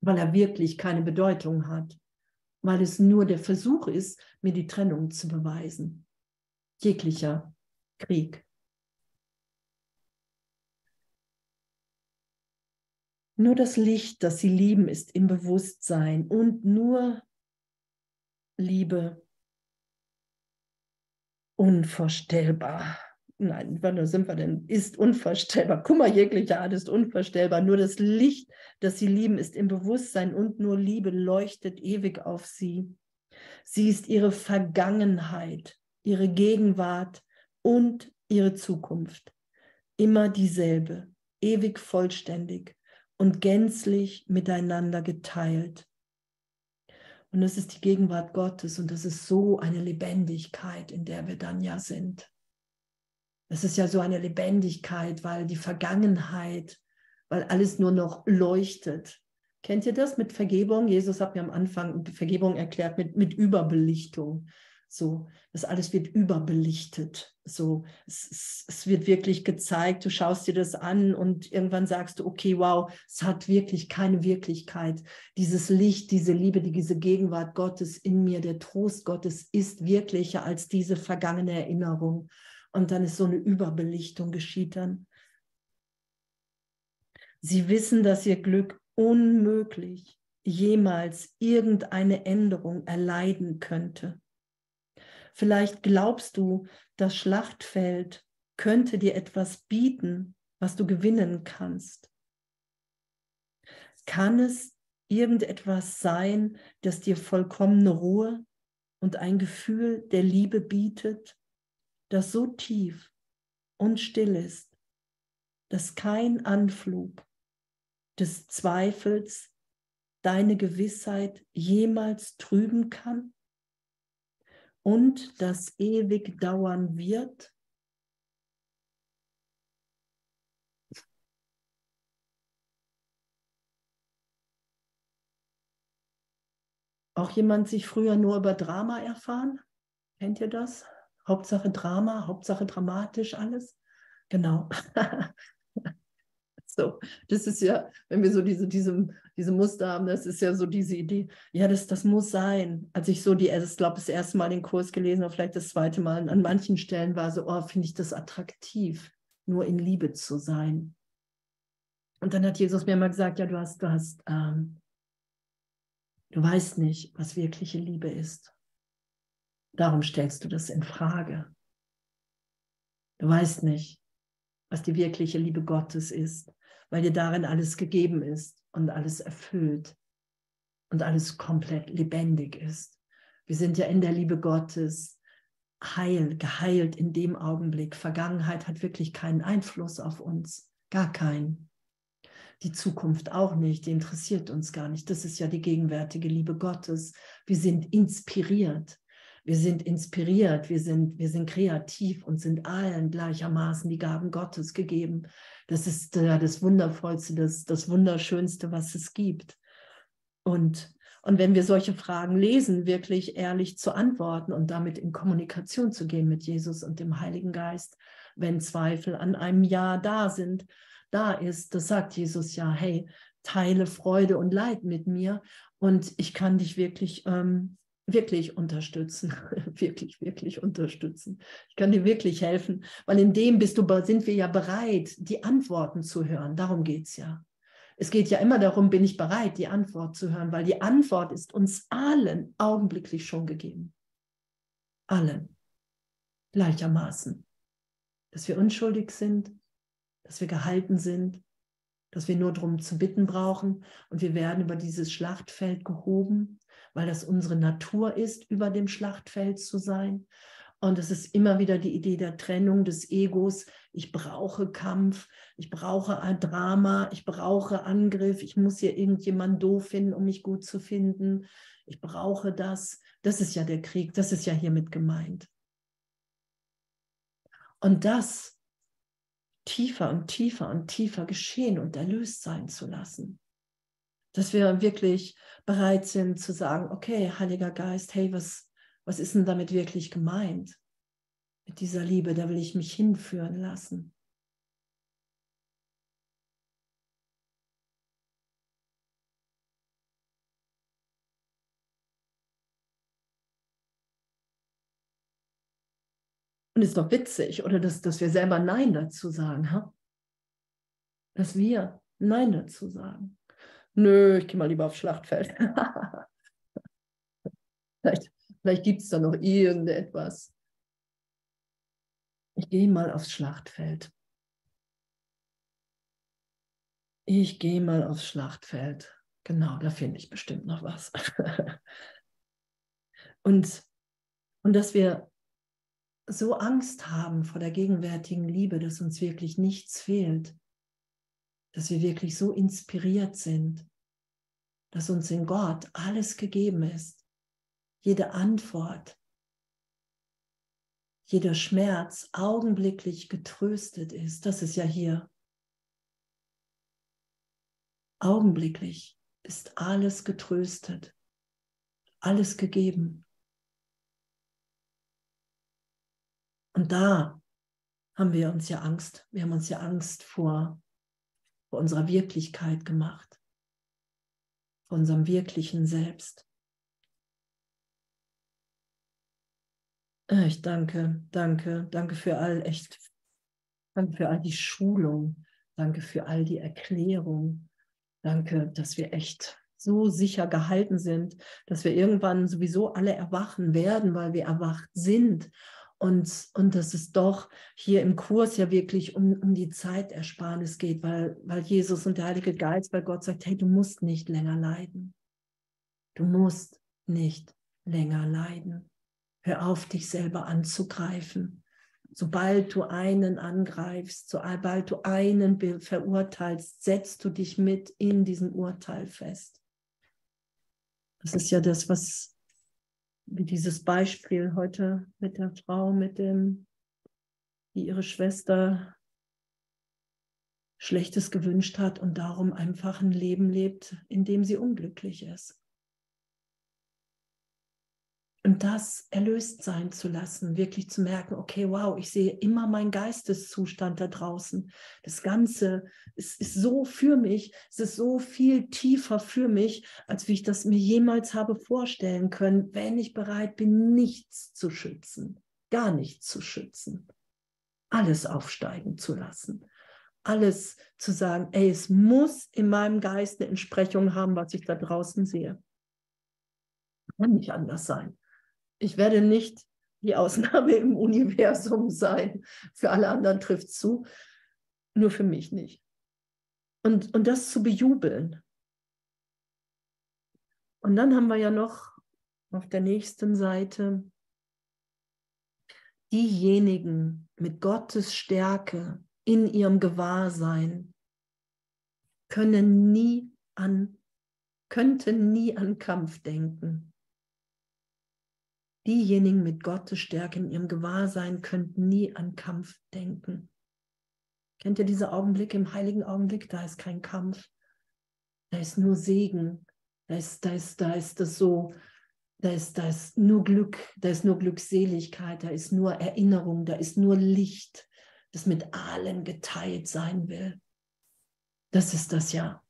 weil er wirklich keine Bedeutung hat, weil es nur der Versuch ist, mir die Trennung zu beweisen. Jeglicher Krieg. Nur das Licht, das sie lieben, ist im Bewusstsein und nur Liebe unvorstellbar. Nein, wann sind wir denn? Ist unvorstellbar. Kummer jeglicher Art ist unvorstellbar. Nur das Licht, das sie lieben, ist im Bewusstsein und nur Liebe leuchtet ewig auf sie. Sie ist ihre Vergangenheit, ihre Gegenwart und ihre Zukunft. Immer dieselbe, ewig vollständig, und gänzlich miteinander geteilt. Und das ist die Gegenwart Gottes und das ist so eine Lebendigkeit, in der wir dann ja sind. Es ist ja so eine Lebendigkeit, weil die Vergangenheit, weil alles nur noch leuchtet. Kennt ihr das mit Vergebung? Jesus hat mir am Anfang Vergebung erklärt mit, mit Überbelichtung. So, das alles wird überbelichtet. So, es, es, es, wird wirklich gezeigt. Du schaust dir das an und irgendwann sagst du, okay, wow, es hat wirklich keine Wirklichkeit. Dieses Licht, diese Liebe, diese Gegenwart Gottes in mir, der Trost Gottes ist wirklicher als diese vergangene Erinnerung. Und dann ist so eine Überbelichtung geschieht dann. Sie wissen, dass ihr Glück unmöglich jemals irgendeine Änderung erleiden könnte. Vielleicht glaubst du, das Schlachtfeld könnte dir etwas bieten, was du gewinnen kannst. Kann es irgendetwas sein, das dir vollkommene Ruhe und ein Gefühl der Liebe bietet, das so tief und still ist, dass kein Anflug des Zweifels deine Gewissheit jemals trüben kann? Und das ewig dauern wird? Auch jemand sich früher nur über Drama erfahren? Kennt ihr das? Hauptsache Drama, Hauptsache dramatisch alles? Genau. So, das ist ja, wenn wir so diese, diese, diese Muster haben, das ist ja so diese Idee, ja, das, das muss sein. Als ich so die, ich glaube, das erste Mal den Kurs gelesen habe, vielleicht das zweite Mal, an manchen Stellen war so, oh, finde ich das attraktiv, nur in Liebe zu sein. Und dann hat Jesus mir mal gesagt, ja, du hast, du hast, ähm, du weißt nicht, was wirkliche Liebe ist. Darum stellst du das in Frage. Du weißt nicht, was die wirkliche Liebe Gottes ist weil dir darin alles gegeben ist und alles erfüllt und alles komplett lebendig ist. Wir sind ja in der Liebe Gottes heil, geheilt in dem Augenblick. Vergangenheit hat wirklich keinen Einfluss auf uns, gar keinen. Die Zukunft auch nicht, die interessiert uns gar nicht. Das ist ja die gegenwärtige Liebe Gottes. Wir sind inspiriert wir sind inspiriert, wir sind, wir sind kreativ und sind allen gleichermaßen die Gaben Gottes gegeben. Das ist äh, das Wundervollste, das, das Wunderschönste, was es gibt. Und, und wenn wir solche Fragen lesen, wirklich ehrlich zu antworten und damit in Kommunikation zu gehen mit Jesus und dem Heiligen Geist, wenn Zweifel an einem Ja da sind, da ist, das sagt Jesus ja, hey, teile Freude und Leid mit mir und ich kann dich wirklich ähm, wirklich unterstützen, wirklich, wirklich unterstützen. Ich kann dir wirklich helfen, weil in dem bist du, sind wir ja bereit, die Antworten zu hören. Darum geht es ja. Es geht ja immer darum, bin ich bereit, die Antwort zu hören, weil die Antwort ist uns allen augenblicklich schon gegeben. Allen. Gleichermaßen. dass wir unschuldig sind, dass wir gehalten sind, dass wir nur darum zu bitten brauchen und wir werden über dieses Schlachtfeld gehoben, weil das unsere Natur ist, über dem Schlachtfeld zu sein. Und es ist immer wieder die Idee der Trennung des Egos. Ich brauche Kampf, ich brauche ein Drama, ich brauche Angriff, ich muss hier irgendjemand doof finden, um mich gut zu finden. Ich brauche das. Das ist ja der Krieg, das ist ja hiermit gemeint. Und das tiefer und tiefer und tiefer geschehen und erlöst sein zu lassen. Dass wir wirklich bereit sind zu sagen, okay, Heiliger Geist, hey, was, was ist denn damit wirklich gemeint? Mit dieser Liebe, da will ich mich hinführen lassen. Und ist doch witzig, oder dass, dass wir selber Nein dazu sagen, ha? dass wir Nein dazu sagen. Nö, ich gehe mal lieber aufs Schlachtfeld. vielleicht vielleicht gibt es da noch irgendetwas. Ich gehe mal aufs Schlachtfeld. Ich gehe mal aufs Schlachtfeld. Genau, da finde ich bestimmt noch was. und, und dass wir so Angst haben vor der gegenwärtigen Liebe, dass uns wirklich nichts fehlt, dass wir wirklich so inspiriert sind, dass uns in Gott alles gegeben ist, jede Antwort, jeder Schmerz augenblicklich getröstet ist. Das ist ja hier. Augenblicklich ist alles getröstet, alles gegeben. Und da haben wir uns ja Angst, wir haben uns ja Angst vor, unserer Wirklichkeit gemacht, unserem wirklichen Selbst. Äh, ich danke, danke, danke für all echt, danke für all die Schulung, danke für all die Erklärung, danke, dass wir echt so sicher gehalten sind, dass wir irgendwann sowieso alle erwachen werden, weil wir erwacht sind und, und dass es doch hier im Kurs ja wirklich um, um die Zeitersparnis geht, weil, weil Jesus und der Heilige Geist, weil Gott sagt, hey, du musst nicht länger leiden. Du musst nicht länger leiden. Hör auf, dich selber anzugreifen. Sobald du einen angreifst, sobald du einen verurteilst, setzt du dich mit in diesem Urteil fest. Das ist ja das, was wie dieses Beispiel heute mit der Frau, mit dem, die ihre Schwester Schlechtes gewünscht hat und darum einfach ein Leben lebt, in dem sie unglücklich ist und das erlöst sein zu lassen, wirklich zu merken, okay, wow, ich sehe immer meinen Geisteszustand da draußen. Das Ganze ist, ist so für mich, es ist so viel tiefer für mich, als wie ich das mir jemals habe vorstellen können, wenn ich bereit bin, nichts zu schützen, gar nichts zu schützen, alles aufsteigen zu lassen. Alles zu sagen, ey, es muss in meinem Geist eine Entsprechung haben, was ich da draußen sehe. Kann nicht anders sein ich werde nicht die Ausnahme im Universum sein. Für alle anderen trifft zu, nur für mich nicht. Und, und das zu bejubeln. Und dann haben wir ja noch auf der nächsten Seite diejenigen mit Gottes Stärke in ihrem Gewahrsein können nie an, könnten nie an Kampf denken. Diejenigen mit Gottes Stärke in ihrem Gewahrsein könnten nie an Kampf denken. Kennt ihr diese Augenblicke im heiligen Augenblick? Da ist kein Kampf. Da ist nur Segen. Da ist, da ist, da ist das so, da ist, da ist nur Glück, da ist nur Glückseligkeit, da ist nur Erinnerung, da ist nur Licht, das mit allen geteilt sein will. Das ist das ja.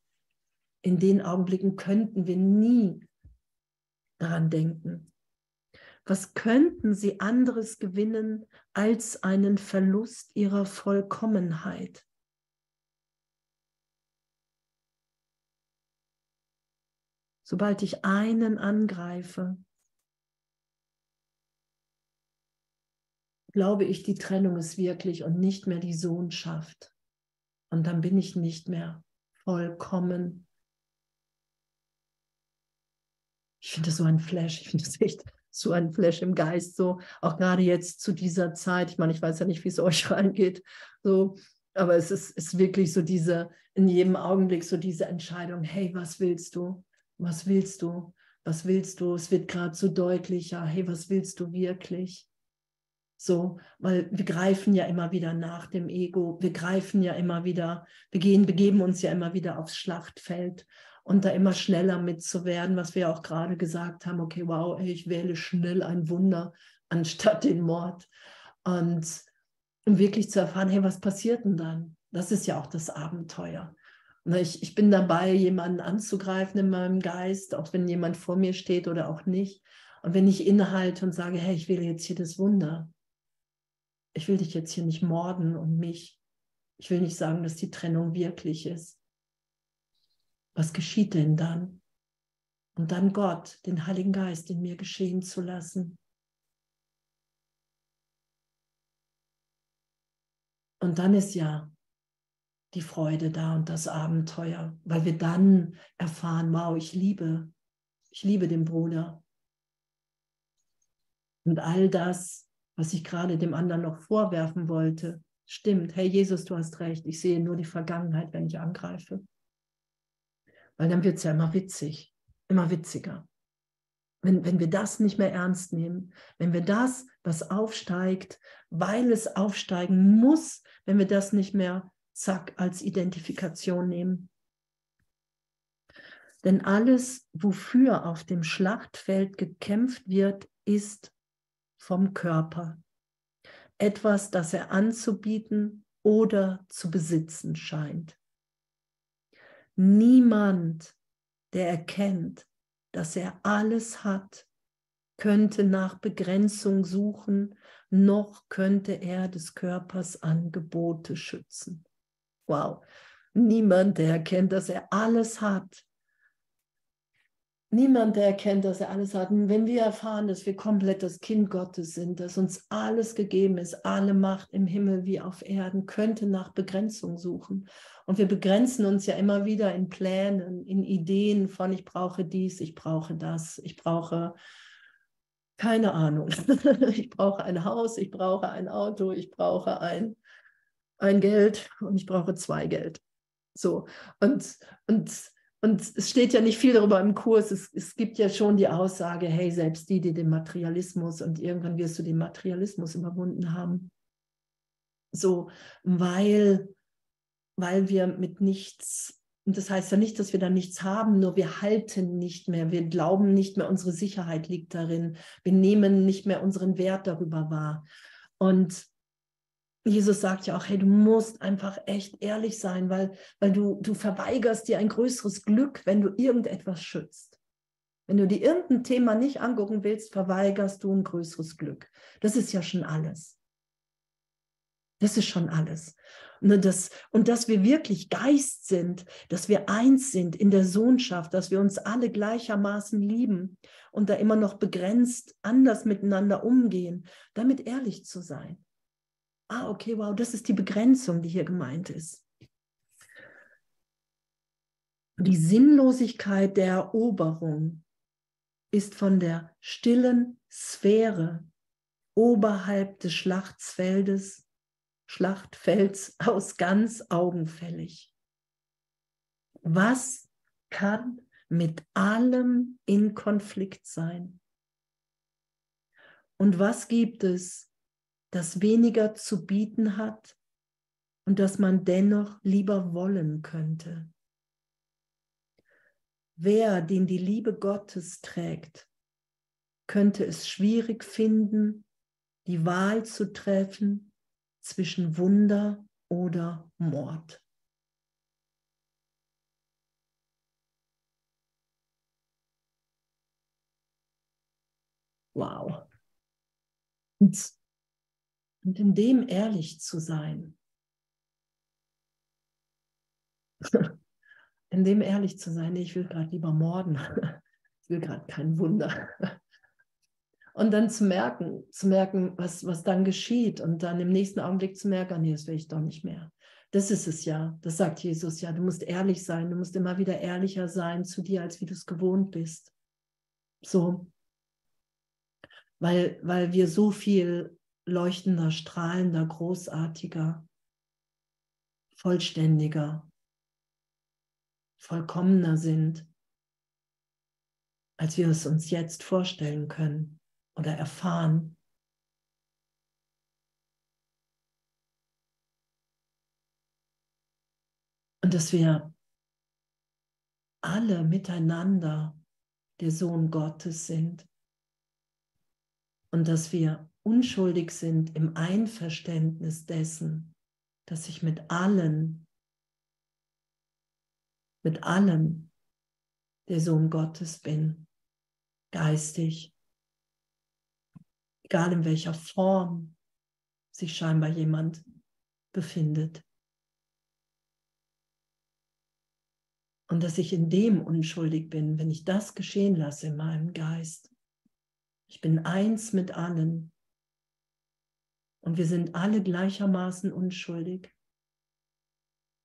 In den Augenblicken könnten wir nie daran denken. Was könnten sie anderes gewinnen als einen Verlust ihrer Vollkommenheit? Sobald ich einen angreife, glaube ich, die Trennung ist wirklich und nicht mehr die Sohnschaft. Und dann bin ich nicht mehr vollkommen. Ich finde das so ein Flash. Ich finde das echt so ein Flash im Geist. So auch gerade jetzt zu dieser Zeit. Ich meine, ich weiß ja nicht, wie es euch reingeht. So, aber es ist, ist wirklich so diese in jedem Augenblick so diese Entscheidung. Hey, was willst du? Was willst du? Was willst du? Es wird gerade so deutlicher. Hey, was willst du wirklich? So, weil wir greifen ja immer wieder nach dem Ego, wir greifen ja immer wieder, wir gehen, begeben uns ja immer wieder aufs Schlachtfeld und da immer schneller mitzuwerden, was wir auch gerade gesagt haben, okay, wow, ey, ich wähle schnell ein Wunder anstatt den Mord. Und um wirklich zu erfahren, hey, was passiert denn dann? Das ist ja auch das Abenteuer. Und ich, ich bin dabei, jemanden anzugreifen in meinem Geist, auch wenn jemand vor mir steht oder auch nicht. Und wenn ich innehalte und sage, hey, ich wähle jetzt hier das Wunder, ich will dich jetzt hier nicht morden und mich. Ich will nicht sagen, dass die Trennung wirklich ist. Was geschieht denn dann? Und dann Gott, den Heiligen Geist in mir geschehen zu lassen. Und dann ist ja die Freude da und das Abenteuer, weil wir dann erfahren, wow, ich liebe, ich liebe den Bruder. Und all das was ich gerade dem anderen noch vorwerfen wollte, stimmt. Hey Jesus, du hast recht. Ich sehe nur die Vergangenheit, wenn ich angreife. Weil dann wird es ja immer witzig, immer witziger. Wenn, wenn wir das nicht mehr ernst nehmen, wenn wir das, was aufsteigt, weil es aufsteigen muss, wenn wir das nicht mehr zack als Identifikation nehmen. Denn alles, wofür auf dem Schlachtfeld gekämpft wird, ist vom Körper. Etwas, das er anzubieten oder zu besitzen scheint. Niemand, der erkennt, dass er alles hat, könnte nach Begrenzung suchen, noch könnte er des Körpers Angebote schützen. Wow. Niemand, der erkennt, dass er alles hat, Niemand, erkennt, dass er alles hat. Und wenn wir erfahren, dass wir komplett das Kind Gottes sind, dass uns alles gegeben ist, alle Macht im Himmel wie auf Erden, könnte nach Begrenzung suchen. Und wir begrenzen uns ja immer wieder in Plänen, in Ideen von, ich brauche dies, ich brauche das, ich brauche keine Ahnung. ich brauche ein Haus, ich brauche ein Auto, ich brauche ein, ein Geld und ich brauche zwei Geld. So. Und, und und es steht ja nicht viel darüber im Kurs. Es, es, gibt ja schon die Aussage, hey, selbst die, die den Materialismus und irgendwann wirst du den Materialismus überwunden haben. So, weil, weil wir mit nichts, und das heißt ja nicht, dass wir da nichts haben, nur wir halten nicht mehr, wir glauben nicht mehr, unsere Sicherheit liegt darin, wir nehmen nicht mehr unseren Wert darüber wahr. Und Jesus sagt ja auch, hey, du musst einfach echt ehrlich sein, weil, weil du, du verweigerst dir ein größeres Glück, wenn du irgendetwas schützt. Wenn du dir irgendein Thema nicht angucken willst, verweigerst du ein größeres Glück. Das ist ja schon alles. Das ist schon alles. Und, das, und dass wir wirklich Geist sind, dass wir eins sind in der Sohnschaft, dass wir uns alle gleichermaßen lieben und da immer noch begrenzt anders miteinander umgehen, damit ehrlich zu sein ah, okay, wow, das ist die Begrenzung, die hier gemeint ist. Die Sinnlosigkeit der Eroberung ist von der stillen Sphäre oberhalb des Schlachtfeldes, Schlachtfelds aus ganz augenfällig. Was kann mit allem in Konflikt sein? Und was gibt es das weniger zu bieten hat und das man dennoch lieber wollen könnte. Wer, den die Liebe Gottes trägt, könnte es schwierig finden, die Wahl zu treffen zwischen Wunder oder Mord. Wow. Und und in dem ehrlich zu sein. in dem ehrlich zu sein, ich will gerade lieber morden. ich will gerade kein Wunder. Und dann zu merken, zu merken, was, was dann geschieht und dann im nächsten Augenblick zu merken, nee, das will ich doch nicht mehr. Das ist es ja, das sagt Jesus ja. Du musst ehrlich sein, du musst immer wieder ehrlicher sein zu dir, als wie du es gewohnt bist. So, weil, weil wir so viel leuchtender, strahlender, großartiger, vollständiger, vollkommener sind, als wir es uns jetzt vorstellen können oder erfahren. Und dass wir alle miteinander der Sohn Gottes sind und dass wir unschuldig sind im Einverständnis dessen, dass ich mit allen, mit allem der Sohn Gottes bin, geistig, egal in welcher Form sich scheinbar jemand befindet. Und dass ich in dem unschuldig bin, wenn ich das geschehen lasse in meinem Geist. Ich bin eins mit allen. Und wir sind alle gleichermaßen unschuldig.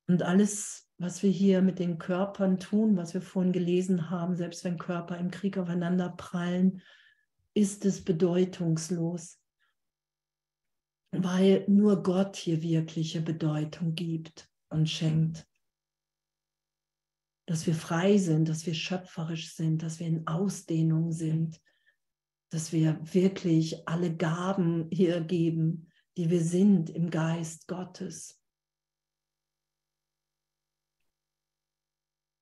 Und alles, was wir hier mit den Körpern tun, was wir vorhin gelesen haben, selbst wenn Körper im Krieg aufeinander prallen, ist es bedeutungslos, weil nur Gott hier wirkliche Bedeutung gibt und schenkt. Dass wir frei sind, dass wir schöpferisch sind, dass wir in Ausdehnung sind, dass wir wirklich alle Gaben hier geben, die wir sind im Geist Gottes.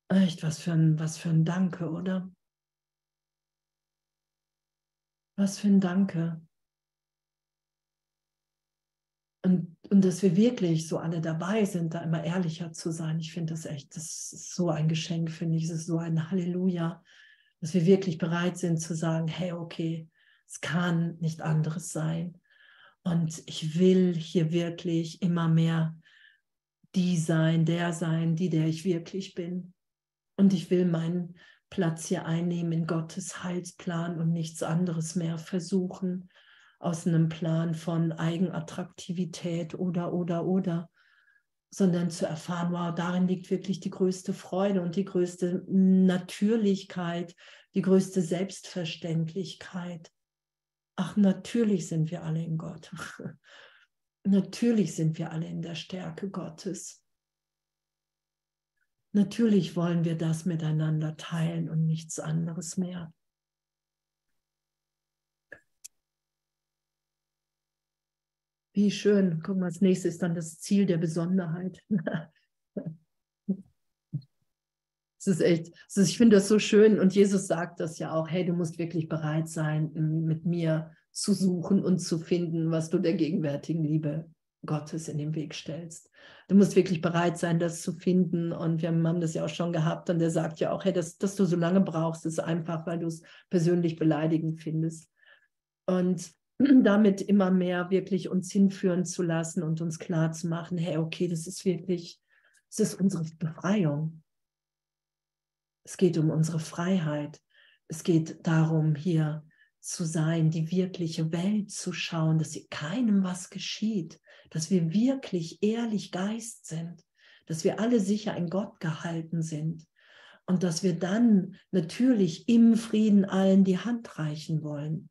Echt, was für ein, was für ein Danke, oder? Was für ein Danke. Und, und dass wir wirklich so alle dabei sind, da immer ehrlicher zu sein. Ich finde das echt, das ist so ein Geschenk, finde ich. Es ist so ein Halleluja, dass wir wirklich bereit sind zu sagen, hey, okay, es kann nicht anderes sein. Und ich will hier wirklich immer mehr die sein, der sein, die, der ich wirklich bin. Und ich will meinen Platz hier einnehmen in Gottes Heilsplan und nichts anderes mehr versuchen aus einem Plan von Eigenattraktivität oder, oder, oder, sondern zu erfahren, wow, darin liegt wirklich die größte Freude und die größte Natürlichkeit, die größte Selbstverständlichkeit. Ach, natürlich sind wir alle in Gott. natürlich sind wir alle in der Stärke Gottes. Natürlich wollen wir das miteinander teilen und nichts anderes mehr. Wie schön. Guck mal, als nächstes ist dann das Ziel der Besonderheit. Es ist echt, es ist, ich finde das so schön und Jesus sagt das ja auch, hey, du musst wirklich bereit sein, mit mir zu suchen und zu finden, was du der gegenwärtigen Liebe Gottes in den Weg stellst. Du musst wirklich bereit sein, das zu finden. Und wir haben das ja auch schon gehabt. Und der sagt ja auch, hey, dass, dass du so lange brauchst, ist einfach, weil du es persönlich beleidigend findest. Und damit immer mehr wirklich uns hinführen zu lassen und uns klar zu machen, hey, okay, das ist wirklich, es ist unsere Befreiung. Es geht um unsere Freiheit. Es geht darum, hier zu sein, die wirkliche Welt zu schauen, dass keinem was geschieht, dass wir wirklich ehrlich Geist sind, dass wir alle sicher in Gott gehalten sind und dass wir dann natürlich im Frieden allen die Hand reichen wollen.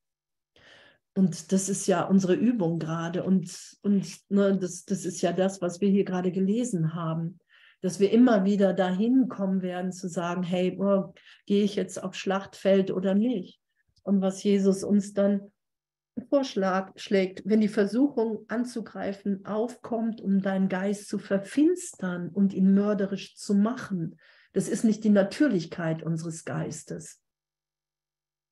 Und das ist ja unsere Übung gerade und, und ne, das, das ist ja das, was wir hier gerade gelesen haben dass wir immer wieder dahin kommen werden zu sagen, hey, oh, gehe ich jetzt aufs Schlachtfeld oder nicht? Und was Jesus uns dann vorschlägt, wenn die Versuchung anzugreifen aufkommt, um deinen Geist zu verfinstern und ihn mörderisch zu machen, das ist nicht die Natürlichkeit unseres Geistes.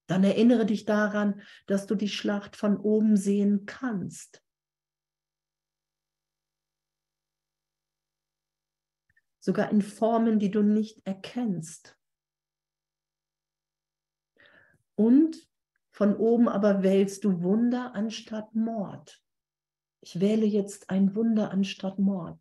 Dann erinnere dich daran, dass du die Schlacht von oben sehen kannst. Sogar in Formen, die du nicht erkennst. Und von oben aber wählst du Wunder anstatt Mord. Ich wähle jetzt ein Wunder anstatt Mord.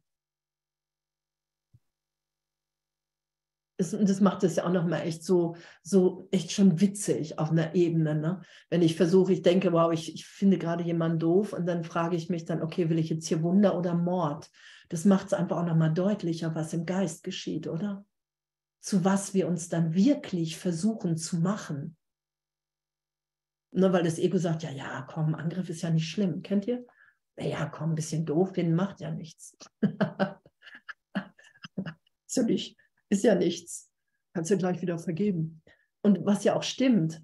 Das, das macht es ja auch nochmal echt so, so echt schon witzig auf einer Ebene. Ne? Wenn ich versuche, ich denke, wow, ich, ich finde gerade jemanden doof und dann frage ich mich dann, okay, will ich jetzt hier Wunder oder Mord? Das macht es einfach auch nochmal deutlicher, was im Geist geschieht, oder? Zu was wir uns dann wirklich versuchen zu machen. Nur weil das Ego sagt, ja, ja, komm, Angriff ist ja nicht schlimm. Kennt ihr? Naja, komm, ein bisschen doof finden macht ja nichts. ist, ja nicht, ist ja nichts. Kannst du gleich wieder vergeben. Und was ja auch stimmt,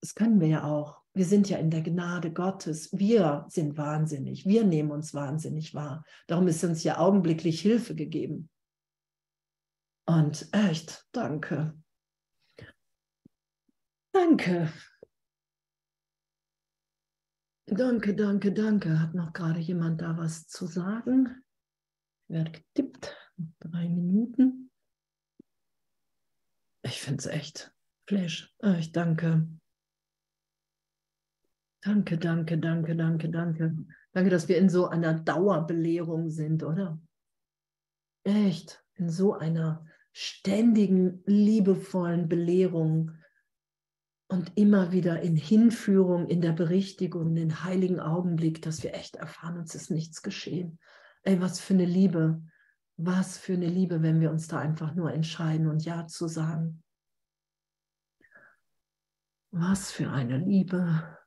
das können wir ja auch. Wir sind ja in der Gnade Gottes. Wir sind wahnsinnig. Wir nehmen uns wahnsinnig wahr. Darum ist uns ja augenblicklich Hilfe gegeben. Und echt, danke. Danke. Danke, danke, danke. Hat noch gerade jemand da was zu sagen? Werde getippt. Drei Minuten. Ich finde es echt Flash. Ich danke. Danke, danke, danke, danke, danke. Danke, dass wir in so einer Dauerbelehrung sind, oder? Echt, in so einer ständigen, liebevollen Belehrung und immer wieder in Hinführung, in der Berichtigung, in den heiligen Augenblick, dass wir echt erfahren, uns ist nichts geschehen. Ey, was für eine Liebe, was für eine Liebe, wenn wir uns da einfach nur entscheiden und Ja zu sagen. Was für eine Liebe.